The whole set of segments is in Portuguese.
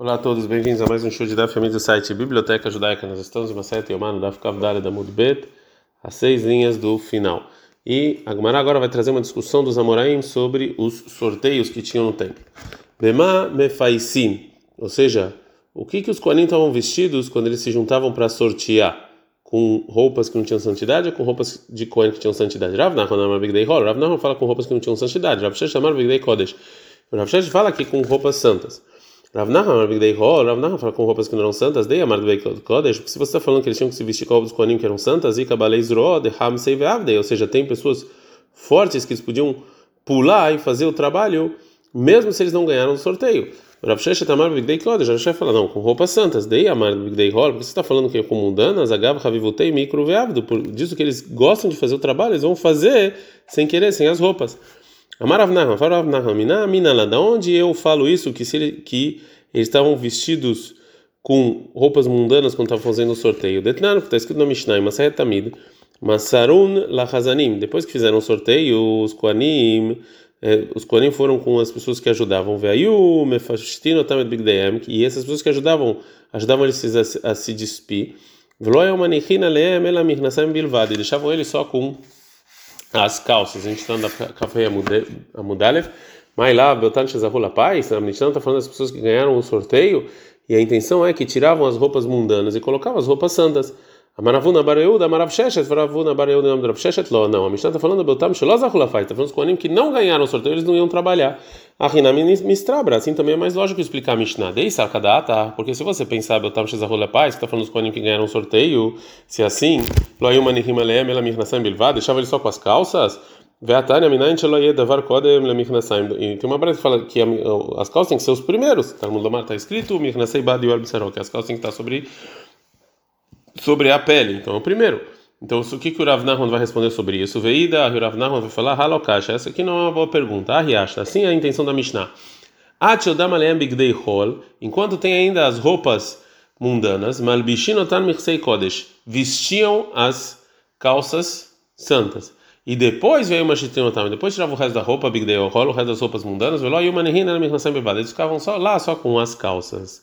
Olá a todos, bem-vindos a mais um show de Daf do site Biblioteca Judaica. Nós estamos em uma sete Yomano Daf Kavdale da Mudbet, as seis linhas do final. E a Gemara agora vai trazer uma discussão dos Amoraim sobre os sorteios que tinham no templo. Bema Mefaisim, ou seja, o que que os Koanim estavam vestidos quando eles se juntavam para sortear? Com roupas que não tinham santidade ou com roupas de Kohen que tinham santidade? Rav Nachman Bigdei Hol, Rav Nachman fala com roupas que não tinham santidade, Rav Shesh Amar Bigdei Kodesh. Rav Shesh fala aqui com roupas santas. Rav Nachman Bigdei Hol, Rav Nachman fala com roupas que não eram santas, Dei Amar Bigdei Kodesh, se você está falando que eles tinham que se vestir com roupas que eram santas, e Kabalei Zro, de Ham ou seja, tem pessoas fortes que eles podiam pular e fazer o trabalho, mesmo se eles não ganharam o sorteio. Rav Sheshet Amar Bigdei Kodesh, Rav fala, não, com roupas santas, Dei Amar Bigdei Hol, porque você está falando que é com mundanas, Agav Havivutei Mikro Veavdo, disso que eles gostam de fazer o trabalho, eles vão fazer sem querer, sem as roupas. Amar Rav Nachman, fala Rav Nachman, Mina, Mina, lá, da onde eu falo isso, que se ele, que eles estavam vestidos com roupas mundanas quando estavam fazendo o sorteio. Detnar, está escrito no Mishnah, em Masayet Tamid, Masarun Lahazanim. Depois que fizeram o sorteio, os Koanim, eh, os Koanim foram com as pessoas que ajudavam. Veio Mefashtino Tamed Bigdayam, e essas pessoas que ajudavam, ajudavam eles a, se despir. Veloya Manichina Leem Elamirnasam Bilvad, e deixavam eles só com as calças. A gente está na Café Amudalev. Mas lá, Beltan Shezahula Paz, a Mishnah está falando das pessoas que ganharam o sorteio e a intenção é que tiravam as roupas mundanas e colocavam as roupas santas. Amaravuna Bareuda, Amarav Sheshet, Varavuna Bareuda, Amarav Sheshet, Lo. Não, a Mishnah está falando do Beltam Shelozahula Paz, está falando dos Koanim que não ganharam o sorteio, eles não iam trabalhar. A Rinami Mistrabra, assim também é mais lógico explicar a Mishnah. Dei Sarkadata, porque se você pensar Beltam Shezahula Paz, está falando dos Koanim que ganharam o sorteio, se é assim, Lo Ayuma Nihim Aleem, Ela Mirnasam Bilvad, deixava ele só com as calças. Veatania minayin shelo yedavar kodem lemichnasayim. E tem uma breve que fala que as calças têm que ser os primeiros. Talmud Lamar está escrito michnasei bad yol b'sarok, que as calças têm que estar sobre sobre a pele. Então o primeiro. Então o que que o Rav Nahman vai responder sobre isso? Veida, o Rav Nahman vai falar halokasha. Essa aqui não é uma boa pergunta. Ah, riachta. Assim é a intenção da Mishnah. Atchodam bigdei hol. Enquanto tem ainda as roupas mundanas, malbishinotan michsei kodesh. Vestiam as calças santas. E depois veio uma chitrinotam, depois tirava o resto da roupa, big day o resto das roupas mundanas, veló e uma nehina na bebada. Eles ficavam só lá, só com as calças.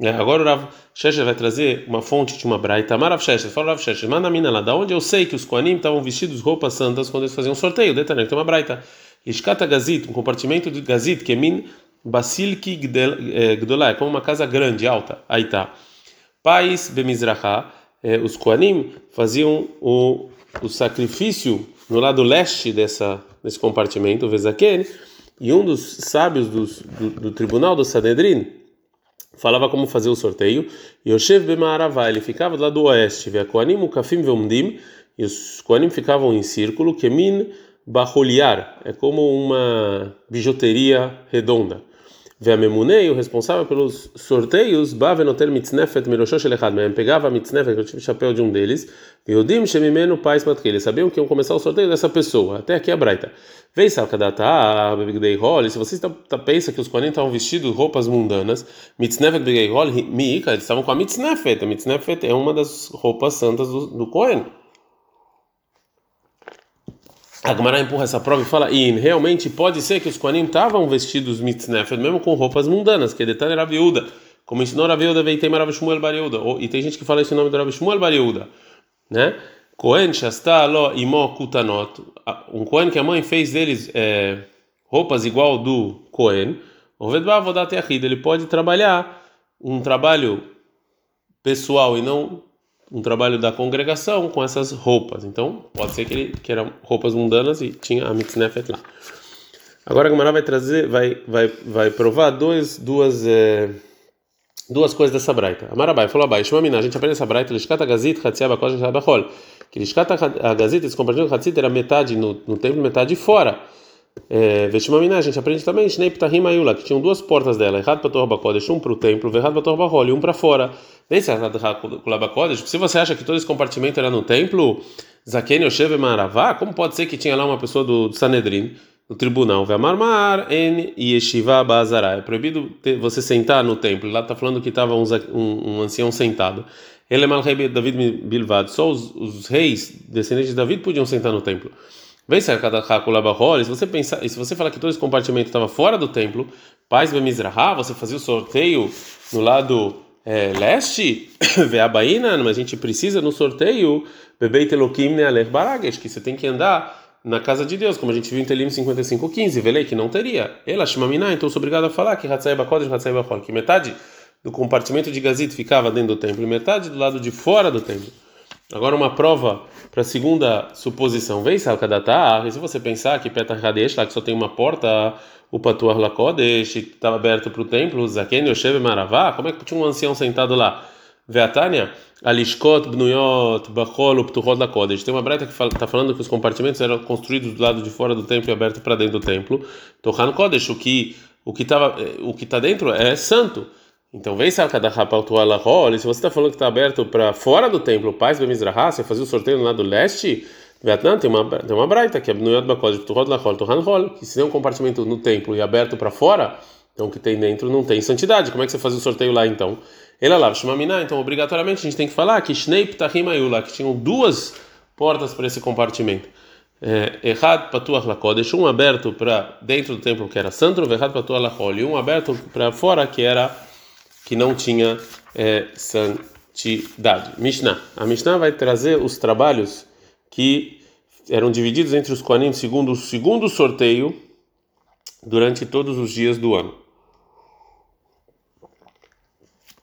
É, agora o Rav Shesher vai trazer uma fonte de uma braita. Marav Shesher, fala Rav Shesher, mina lá, da onde eu sei que os Koanim estavam vestidos roupas santas quando eles faziam um sorteio. Detalhe, tem uma braita. Ishkata Gazit, um compartimento de Gazit, que é min Basilki Gdolá, é como uma casa grande, alta. Aí tá. Pais Bemizraha, é, os Koanim faziam o, o sacrifício no lado leste dessa desse compartimento, Vezaken, e um dos sábios do, do, do tribunal do Sanedrin falava como fazer o sorteio. Yoshev Bemaravá, ele ficava do lado oeste, via Koanim, Ukafim Vomdim, e os Koanim ficavam em círculo, Kemin Baholiar, é como uma bijuteria redonda. Veamemunei, o responsável pelos sorteios, Bavenotel Mitznefet Miroshosh Elechad, pegava a Mitznefet, o chapéu de um deles, Yodim Shemimenu Pais Matke, eles sabiam que iam começar o sorteio dessa pessoa, até aqui a Braita. Vei Salkadata, Bebigdei Hol, se você tá, tá, pensa que os 40 estavam vestidos roupas mundanas, Mitznefet Bebigdei Hol, Miika, eles estavam com a Mitznefet, a Mitznefet é uma das roupas santas do Cohen. A Gemara empurra essa prova e fala: e realmente pode ser que os Koanim estavam vestidos mitznefet, mesmo com roupas mundanas, que detalhe era viúda, como ensinou a viúda Veitem Rav Shmuel Bariuda. E tem gente que fala esse nome do Rav Shmuel Bariuda, né? Shasta Lo Imo Kutanot. Um Kohen que a mãe fez deles é, roupas igual do Kohen. Ele pode trabalhar um trabalho pessoal e não um trabalho da congregação com essas roupas. Então, pode ser que, ele, que eram roupas mundanas e tinha a mitznefet lá. Agora a Gemara vai trazer, vai, vai, vai provar dois, duas, é, duas coisas dessa braita. Amarabai falou abai, Shmamina, a gente aprende essa braita, Lishkata Gazit, Hatziaba Kosh, Shabachol. Que Lishkata Gazit, esse compartilhamento Hatzit era metade no, no templo, metade fora. É, Veshmamina, a gente aprende também, Shnei Ayula, que tinham duas portas dela, errado para Torba Kodesh, um para o templo, errado para Torba Hol, e um para fora. Nesse se você acha que todo esse compartimento era no templo, Zaken Yoshev Maravá, como pode ser que tinha lá uma pessoa do, do Sanedrin, do tribunal, Vemarmar en Yeshiva Bazará, é proibido ter, você sentar no templo, lá está falando que estava um, um, um, ancião sentado. Ele é Malrei David Bilvad, só os, os reis descendentes de David podiam sentar no templo. Vem se você pensar, se você falar que todo esse compartimento estava fora do templo, paz Bemizraha, você fazia o sorteio no lado é, leste, Veabaína, mas a gente precisa no sorteio Bebeit Elohim Nealer Baragesh, que você tem que andar na casa de Deus, como a gente viu em Telim 55:15, velei que não teria. Ela Shimamina, então sou obrigado a falar que Hatzai Bakodesh, Hatzai Bachol, que metade do compartimento de Gazit ficava dentro do templo e metade do lado de fora do templo. Agora uma prova para a segunda suposição. Vem Salkadatar, se você pensar que Petah Hadesh, lá que só tem uma porta, o Patuar Lakodesh, estava aberto para o templo, Zaken Yoshev Maravá, como é que tinha um ancião sentado lá? Veatânia, Alishkot, Bnuyot, Bachol, Ptuhot Lakodesh. Tem uma breta que está falando que os compartimentos eram construídos do lado de fora do templo e abertos para dentro do templo. Tohan Kodesh, o que o que estava o que está dentro é santo. Então, vem se você está falando que está aberto para fora do templo, paz Bemizrahá, você fazia o sorteio no lado leste, Vietnã tem uma, tem uma braita que é Bnuyot Bakod, Tuhod Lachol, Tuhan Hol, que se tem um compartimento no templo e aberto para fora, então o que tem dentro não tem santidade. Como é que você faz o sorteio lá então? Ele lá, Shmamina, então obrigatoriamente a gente tem que falar que Shnei Ptahim Ayula, que tinham duas portas para esse compartimento. É, errado Patuach Lakodesh, um aberto para dentro do templo que era santo, errado Patuach Lachol, e um aberto para fora que era que não tinha é, santidade. Mishnah. A Mishnah vai trazer os trabalhos que eram divididos entre os Koanim segundo o segundo sorteio durante todos os dias do ano.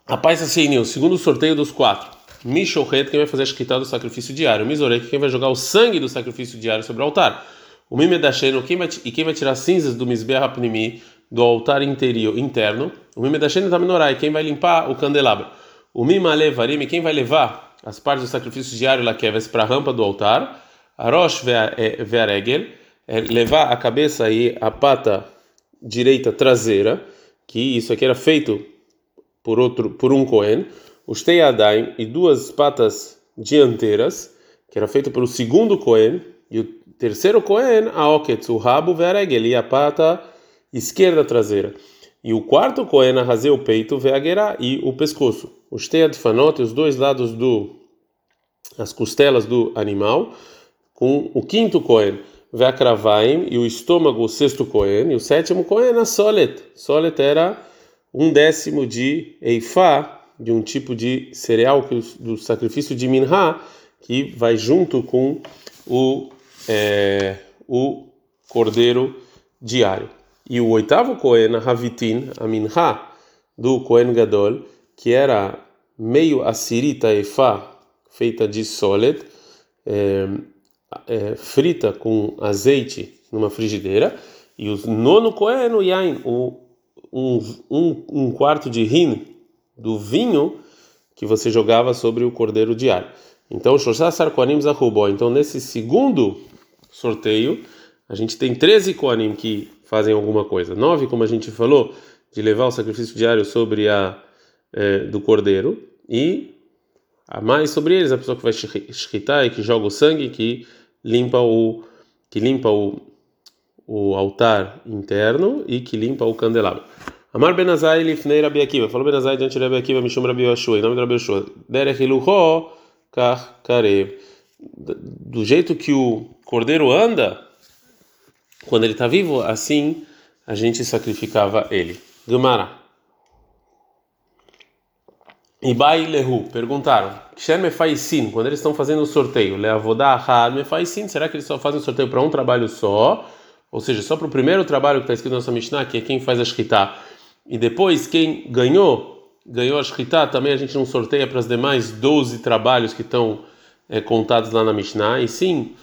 Rapaz assim, o segundo sorteio dos quatro. Mishochet, quem vai fazer a escrita do sacrifício diário. Mizorek, quem vai jogar o sangue do sacrifício diário sobre o altar. O Mimedasheno, quem vai, e quem vai tirar cinzas do Mizbeah Apnimi, do altar interior, interno. O Mimedasheno da Menorai, quem vai limpar o candelabro. O Mimalevarim, quem vai levar as partes do sacrifício diário Lakeves para a rampa do altar. Arosh Vearegel, é levar a cabeça e a pata direita traseira, que isso aqui era feito por outro por um Cohen. Os Teiadaim e duas patas dianteiras, que era feito pelo segundo Cohen. E o terceiro Cohen, a Oketz, o rabo Vearegel, e a pata esquerda traseira. E o quarto Cohen arraseu o peito, veagerá, e o pescoço. Os teadfanot, os dois lados do as costelas do animal, com o quinto Cohen, veakravaim, e o estômago, o sexto Cohen, e o sétimo Cohen, a solet. Solet era um décimo de eifá, de um tipo de cereal do sacrifício de minha, que vai junto com o, é, o cordeiro diário. E o oitavo Cohen, Havitin, a Minha, do Cohen Gadol, que era meio assirita efá, feita de solet, é, é, frita com azeite numa frigideira, e o nono Cohen, o Yain, o, um, um, um quarto de rin do vinho que você jogava sobre o cordeiro diário. Então, Shoshasar Koanim Zahubó. Então, nesse segundo sorteio, a gente tem 13 Koanim que fazem alguma coisa. Nove, como a gente falou, de levar o sacrifício diário sobre a é, do cordeiro e a mais sobre eles a pessoa que vai shkitar e que joga o sangue que limpa o que limpa o, o altar interno e que limpa o candelabro. Amar Benazai lifnei Rabi Akiva. Falou Benazai diante de Rabi Akiva, Mishum Rabi Yoshua, em nome de Rabi Yoshua. Derech iluho kar karev. Do jeito que o cordeiro anda, quando ele está vivo, assim a gente sacrificava ele. Gemara. Ibai Lehu perguntaram: Ksher Mefaisin, quando eles estão fazendo o sorteio, Leavodá Ahad Mefaisin, será que eles só fazem o sorteio para um trabalho só? Ou seja, só para o primeiro trabalho que está escrito na nossa Mishnah, que é quem faz a Shkita, e depois quem ganhou, ganhou a Shkita, também a gente não sorteia para os demais 12 trabalhos que estão é, contados lá na Mishnah, e sim,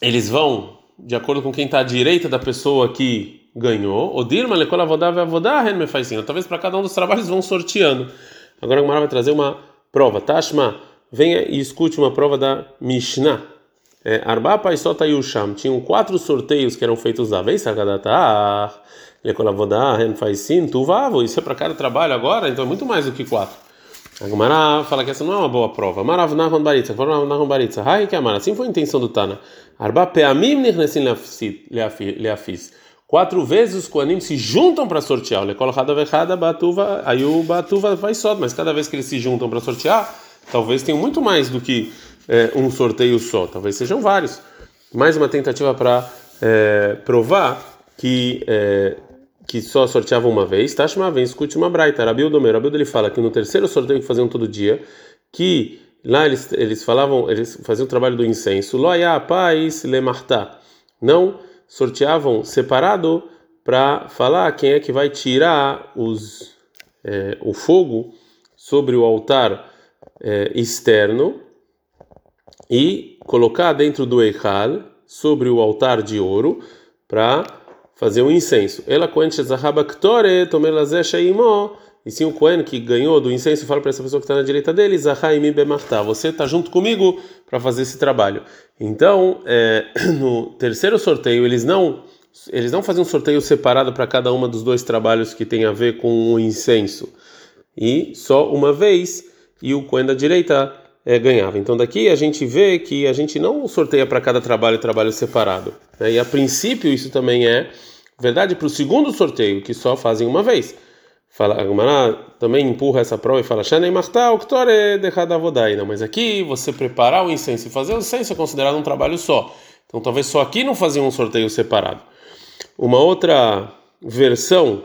eles vão de acordo com quem está à direita da pessoa que ganhou. O Dirma lecola vodá vai vodá me faz assim. Talvez para cada um dos trabalhos vão sorteando. Agora o Mara vai trazer uma prova. Tashma, venha e escute uma prova da Mishnah. É, Arba Paisota Yusham. Tinham quatro sorteios que eram feitos da vez. Sagadatar. Lecola vodá faz sim. Tuvavo. Isso é para cada trabalho agora, então é muito mais do que quatro. A Gemara fala que essa não é uma boa prova. Marav Nahon Baritza, Nahon Baritza. Hai que amar. Assim foi a intenção do Tana. Arba Peamim Nirnesim Leafis. Quatro vezes os Koanim se juntam para sortear. O Lekol Hada Vechada Batuva, aí o Batuva vai só. Mas cada vez que eles se juntam para sortear, talvez tenham muito mais do que é, um sorteio só. Talvez sejam vários. Mais uma tentativa para é, provar que. É, que só sorteavam uma vez, Tashma vem, escute uma braita. Rabiu Domer, Rabiu ele fala que no terceiro sorteio que faziam todo dia, que lá eles, eles falavam, eles faziam o trabalho do incenso, Loya paz lemartá. Não sorteavam separado para falar quem é que vai tirar os, é, o fogo sobre o altar é, externo e colocar dentro do Eichal, sobre o altar de ouro, para fazer um incenso. Ela e sim o Cohen que ganhou do incenso fala para essa pessoa que está na direita dele, você está junto comigo para fazer esse trabalho. Então, é, no terceiro sorteio, eles não eles não fazem um sorteio separado para cada uma dos dois trabalhos que tem a ver com o incenso. E só uma vez, e o Cohen da direita é, ganhava. Então daqui a gente vê que a gente não sorteia para cada trabalho trabalho separado. Né? E a princípio isso também é verdade para o segundo sorteio, que só fazem uma vez. Fala, a Gemara também empurra essa prova e fala: Shanei Martal, Não, mas aqui você preparar o incenso e fazer o incenso é considerado um trabalho só. Então talvez só aqui não faziam um sorteio separado. Uma outra versão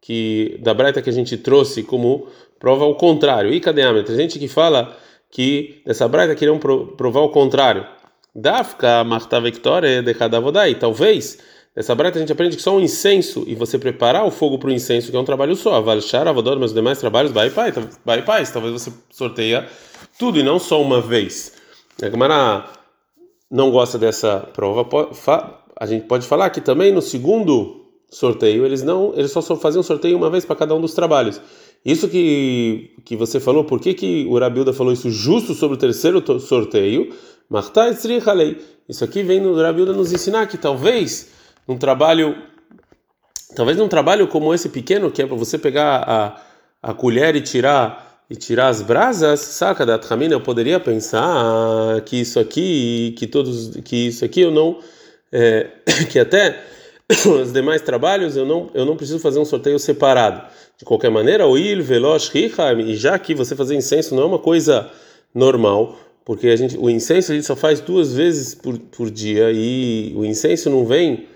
que da breta que a gente trouxe como prova o contrário. E cadê a Tem gente que fala que dessa braita queriam provar o contrário. Dafka marta victoria de Hadavodai. Talvez dessa braita a gente aprende que só um incenso e você preparar o fogo para o incenso, que é um trabalho só. Avalchar, avodor, os demais trabalhos, vai pai, vai pai. Talvez você sorteia tudo e não só uma vez. A Gemara não gosta dessa prova. A gente pode falar que também no segundo sorteio eles não, eles só faziam sorteio uma vez para cada um dos trabalhos. Isso que, que você falou, por que, que o Rabilda falou isso justo sobre o terceiro sorteio? Isso aqui vem no Rabilda nos ensinar que talvez um trabalho, talvez num trabalho como esse pequeno, que é para você pegar a, a colher e tirar e tirar as brasas, saca da Tramina, eu poderia pensar que isso aqui, que todos, que isso aqui eu não, é, que até os demais trabalhos eu não, eu não preciso fazer um sorteio separado. De qualquer maneira, o il veloz e já que você fazer incenso não é uma coisa normal, porque a gente, o incenso a gente só faz duas vezes por, por dia e o incenso não vem,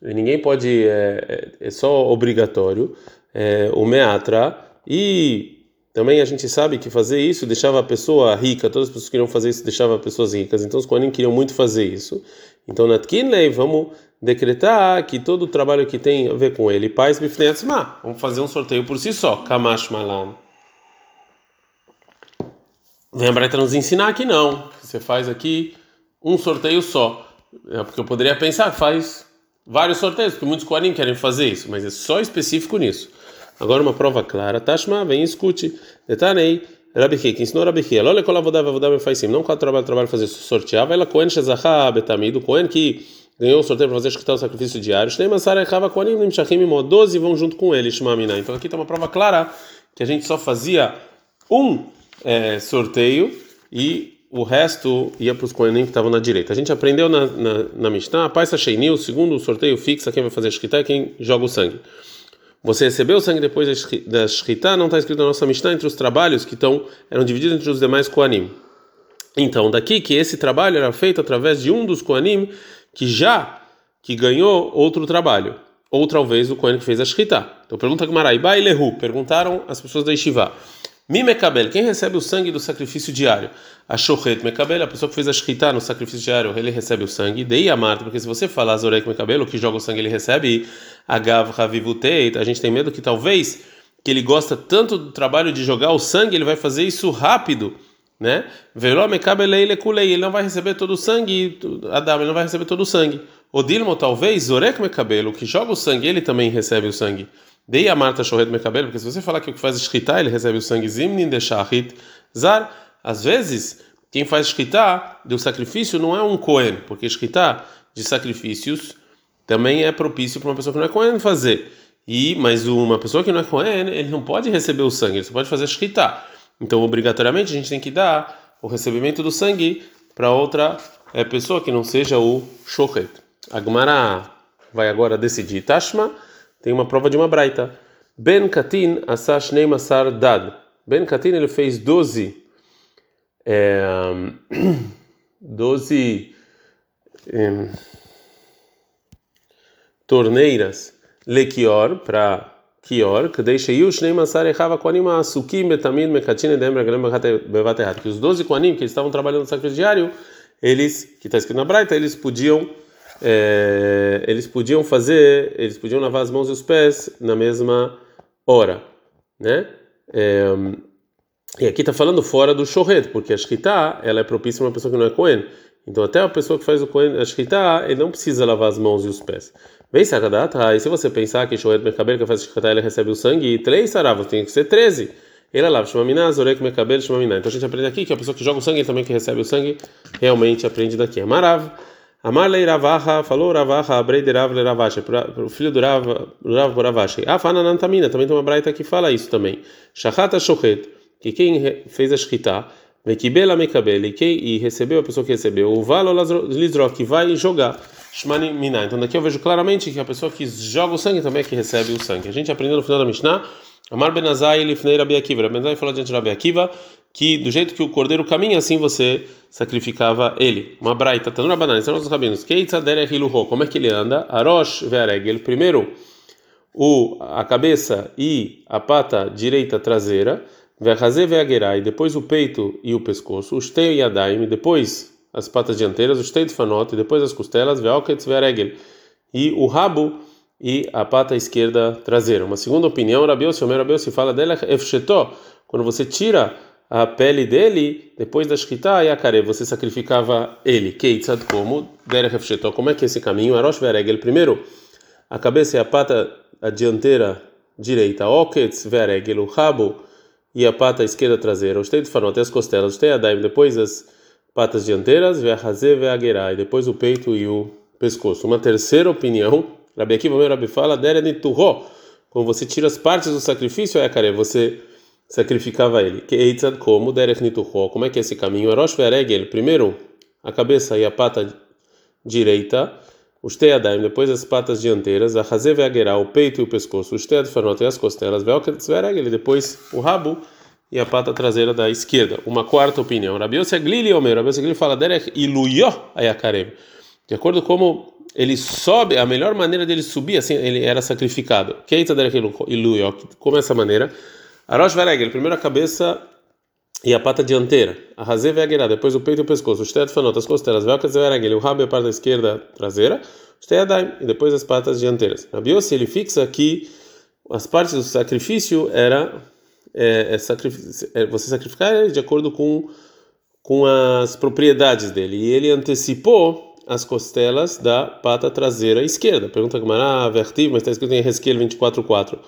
ninguém pode, é, é, é só obrigatório, é, o meatra, e também a gente sabe que fazer isso deixava a pessoa rica, todas as pessoas que queriam fazer isso deixava pessoas ricas, então os Kohanim queriam muito fazer isso. Então, na Tkinley, vamos decretar que todo o trabalho que tem a ver com ele, paz bifneatzma, vamos fazer um sorteio por si só, kamash malan. Vem a nos ensinar que não, você faz aqui um sorteio só. É porque eu poderia pensar faz vários sorteios, porque muitos Kohanim querem fazer isso, mas é só específico nisso. Agora uma prova clara, Tashma, vem e escute. Detanei, Rabi que ensinou Rabi Hia, Lola Kolavodá, Vavodá, faz sim, não quatro trabalho, trabalho fazer sortear, vai lá Kohen Shezachá, Betamid, o Kohen que ganhou o sorteio para fazer escritar o sacrifício diário. 12 vão junto com ele, Shmamina. Então aqui está uma prova clara que a gente só fazia um é, sorteio e o resto ia para os Kohanim que estavam na direita. A gente aprendeu na, na, na Mishnah, a Paisa Sheini, o segundo sorteio fixa, quem vai fazer escritar é quem joga o sangue. Você recebeu o sangue depois da Shkita, não está escrito na nossa Mishnah entre os trabalhos que estão, eram divididos entre os demais Kohanim. Então, daqui que esse trabalho era feito através de um dos Kohanim que já que ganhou outro trabalho, ou talvez o Kohen que fez a Shkita. Então pergunta e Lehu, perguntaram as pessoas da Yeshiva. Mi Mekabel, quem recebe o sangue do sacrifício diário? A Shochet Mekabel, a pessoa que fez a Shkita no sacrifício diário, ele recebe o sangue. Dei a Marta, porque se você falar Zorek Mekabel, o que joga o sangue ele recebe. Agav Ravivuteit, a gente tem medo que talvez que ele gosta tanto do trabalho de jogar o sangue, ele vai fazer isso rápido né? Ele não vai receber todo o sangue, Adam, ele não vai receber todo o sangue. O Dilmo, talvez, Zorek Mekabelo, que joga o sangue, ele também recebe o sangue. Dei a Marta Shohet Mekabelo, porque se você falar que o que faz escritar, ele recebe o sangue. Zimnin de Zar, às vezes, quem faz escritar do sacrifício não é um Cohen, porque escritar de sacrifícios também é propício para uma pessoa que não é Cohen fazer. E, mas uma pessoa que não é Cohen, ele não pode receber o sangue, ele só pode fazer escritar. Então, obrigatoriamente, a gente tem que dar o recebimento do sangue para outra é, pessoa que não seja o Shochet. A Gemara vai agora decidir. Tashma tem uma prova de uma braita. Ben Katin asash neimasar dad. Ben Katin ele fez 12 é, 12 é, torneiras lekior para kior, que deixa o shnei masar echava koanim asukim betamid mekatin edem regalem bevat errado. Que os 12 koanim que estavam trabalhando no sacrifício diário, eles, que está escrito na Braita, eles podiam é, eles podiam fazer, eles podiam lavar as mãos e os pés na mesma hora, né? É, e aqui está falando fora do shorret, porque a shkita, ela é propícia para uma pessoa que não é Cohen. Então até a pessoa que faz o Cohen, a shkita, ele não precisa lavar as mãos e os pés. Vem Sakadata, e se você pensar que Shohet Mekabel que faz shkita, ele recebe o sangue, e três saravos, tem que ser 13. Ele é lava Shmamina, Zorek Mekabel, Shmamina. Então a gente aprende aqui que a pessoa que joga o sangue, ele também que recebe o sangue, realmente aprende daqui. Amarav. Amarlei Ravaha, falou Ravaha, abrei de Rav o filho do Rav, Rav Ravashi. Ah, Fananantamina, também tem uma braita que fala isso também. Shachata Shochet, que quem fez a shkita, Vekibela Mekabel, e recebeu a pessoa que recebeu, o Valo Lizrov, que vai jogar. Shmani Mina. Então daqui eu vejo claramente que a pessoa que joga o sangue também é que recebe o sangue. A gente aprendeu no final da Mishnah, Amar Benazai Lifnei Rabi Akiva. Rabi Benazai falou diante de Rabi Akiva que do jeito que o cordeiro caminha, assim você sacrificava ele. Uma braita, tanura banana, são os rabinos. Como é que ele anda? Arosh ve'aregel. Primeiro, o, a cabeça e a pata direita traseira. Ve'achazé ve'agerai. Depois o peito e o pescoço. O shtei e adaim. Depois as patas dianteiras, o fanote, depois as costelas, ve'oketz ve'aregel, e o rabo e a pata esquerda traseira. Uma segunda opinião, Rabiossi, Omer Rabiossi fala dela, efshetó, quando você tira a pele dele, depois da shkita e a care, você sacrificava ele. Keitzad como? Derech efshetó, como é que é esse caminho? Arosh ve'aregel, primeiro, a cabeça e a pata a dianteira direita, oketz ve'aregel, o rabo e a pata esquerda traseira, o shtei de fanote, as costelas, o shtei adaim, depois as patas dianteiras, ve'ahaze ve'agerá, e depois o peito e o pescoço. Uma terceira opinião, Rabi Akiva, meu Rabi fala, dereniturro, quando você tira as partes do sacrifício, é você sacrificava ele. Que eitzad como dereniturro, como é que é esse caminho? Arosh ve'aregel, primeiro a cabeça e a pata direita, os teadaim, depois as patas dianteiras, a haze ve'agerá, o peito e o pescoço, os tead e as costelas, ve'aregel, depois o rabo e a pata traseira da esquerda. Uma quarta opinião. Rabi Glili Omer, Rabi Glili fala derech iluyo ayakarem. De acordo com como ele sobe, a melhor maneira dele subir, assim, ele era sacrificado. Keita derech iluyo, como essa maneira? Arosh Veregel, primeiro a cabeça e a pata dianteira. A Hazé Vegerá, depois o peito e o pescoço. Os fanotas, as costelas. Velkas Veregel, o rabo e a parte esquerda traseira. Os teadaim, e depois as patas dianteiras. Rabi ele fixa que as partes do sacrifício era é, é, é você sacrificar ele de acordo com, com as propriedades dele. E ele antecipou as costelas da pata traseira esquerda. Pergunta como ah, vertiv, mas está escrito em Resquel 24.4.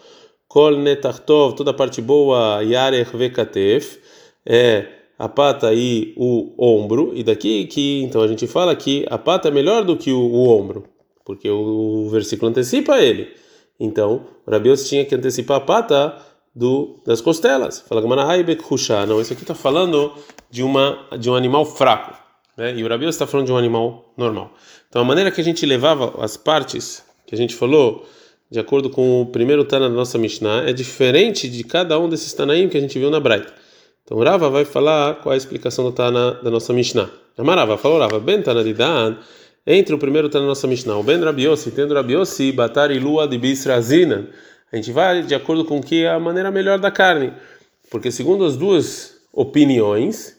Kol netartov, toda a parte boa, yarech vekatef, é a pata e o ombro. E daqui que, então a gente fala que a pata é melhor do que o, o ombro, porque o, o versículo antecipa ele. Então, Rabios tinha que antecipar a pata do, das costelas. Fala Não, isso aqui está falando de, uma, de um animal fraco. Né? E o Rabi está falando de um animal normal. Então a maneira que a gente levava as partes que a gente falou, de acordo com o primeiro Tana da nossa Mishnah, é diferente de cada um desses Tanaim que a gente viu na Braita. Então Rava vai falar qual é a explicação do Tana da nossa Mishnah. Amarava falou Rava, ben Tana de Dan, entre o primeiro Tana da nossa Mishnah, o ben Rabiossi, tendo Rabiossi, Batar e Lua de Bisrazina, a gente vai de acordo com que é a maneira melhor da carne, porque segundo as duas opiniões,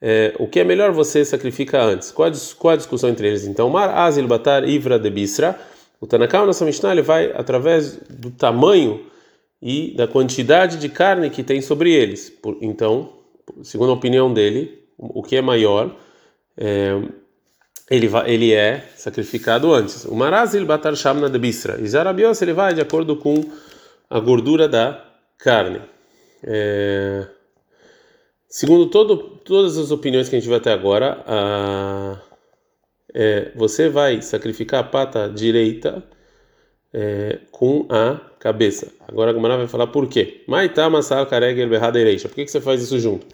é, o que é melhor você sacrifica antes. Qual a, qual a discussão entre eles? Então, Mar Azil Batar Ivra de Bisra, o Tanakal, nossa Mishnah, ele vai através do tamanho e da quantidade de carne que tem sobre eles. Então, segundo a opinião dele, o que é maior, é, ele, vai, ele é sacrificado antes. O Marazil Batar Shamna de Bisra. E Zarabios ele vai de acordo com a gordura da carne. É... Segundo todo, todas as opiniões que a gente vai até agora, a... é, você vai sacrificar a pata direita é, com a cabeça. Agora a Gamara vai falar por quê. Por que, que você faz isso junto?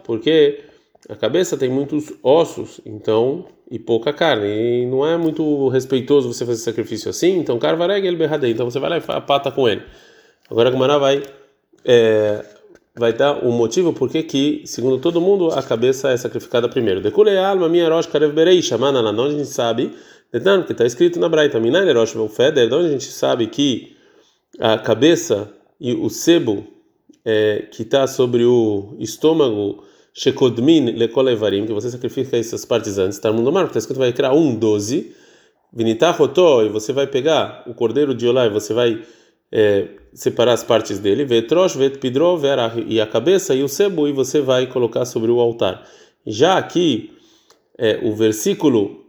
Porque a cabeça tem muitos ossos, então e pouca carne. E não é muito respeitoso você fazer sacrifício assim, então carvareg ele berradei. Então você vai lá e a pata com ele. Agora a Gumara vai é, vai dar o um motivo por que, segundo todo mundo, a cabeça é sacrificada primeiro. Decule alma minha rosh karev berei chamana lá. A gente sabe porque está escrito na Braita, Minai Nerosh Feder, de onde a gente sabe que a cabeça e o sebo é, que está sobre o estômago, Shekodmin Lekolevarim, que você sacrifica essas partes antes, está no mar, porque está escrito vai criar um 12, Vinitachotó, e você vai pegar o cordeiro de Olá e você vai é, separar as partes dele, Vetrosh, Vetpidro, e a cabeça e o sebo, e você vai colocar sobre o altar. Já aqui, é, o versículo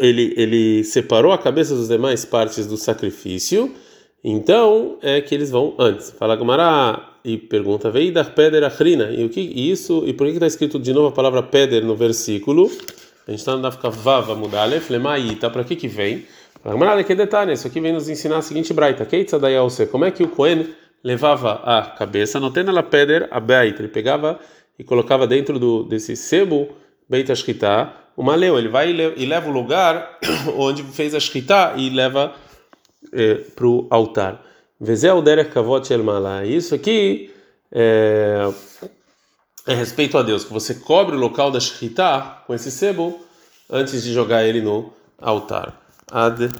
ele, ele separou a cabeça das demais partes do sacrifício, então é que eles vão antes. Fala Gamara e pergunta: Veidar Peder Achrina. E o que isso? E por que está escrito de novo a palavra Peder no versículo? A gente está no Dafka Vava Mudalef, Lemaita, para que que vem? Que detalhe, isso aqui vem nos ensinar a seguinte braita: Como é que o Cohen levava a cabeça, não tendo ela Peder a Beit, ele pegava e colocava dentro do, desse sebo Beit Ashkita uma leu, ele vai e leva o lugar onde fez a shkita e leva é, para o altar. Vezel derech kavot shel Isso aqui é, é respeito a Deus, que você cobre o local da shkita com esse sebo antes de jogar ele no altar. Ad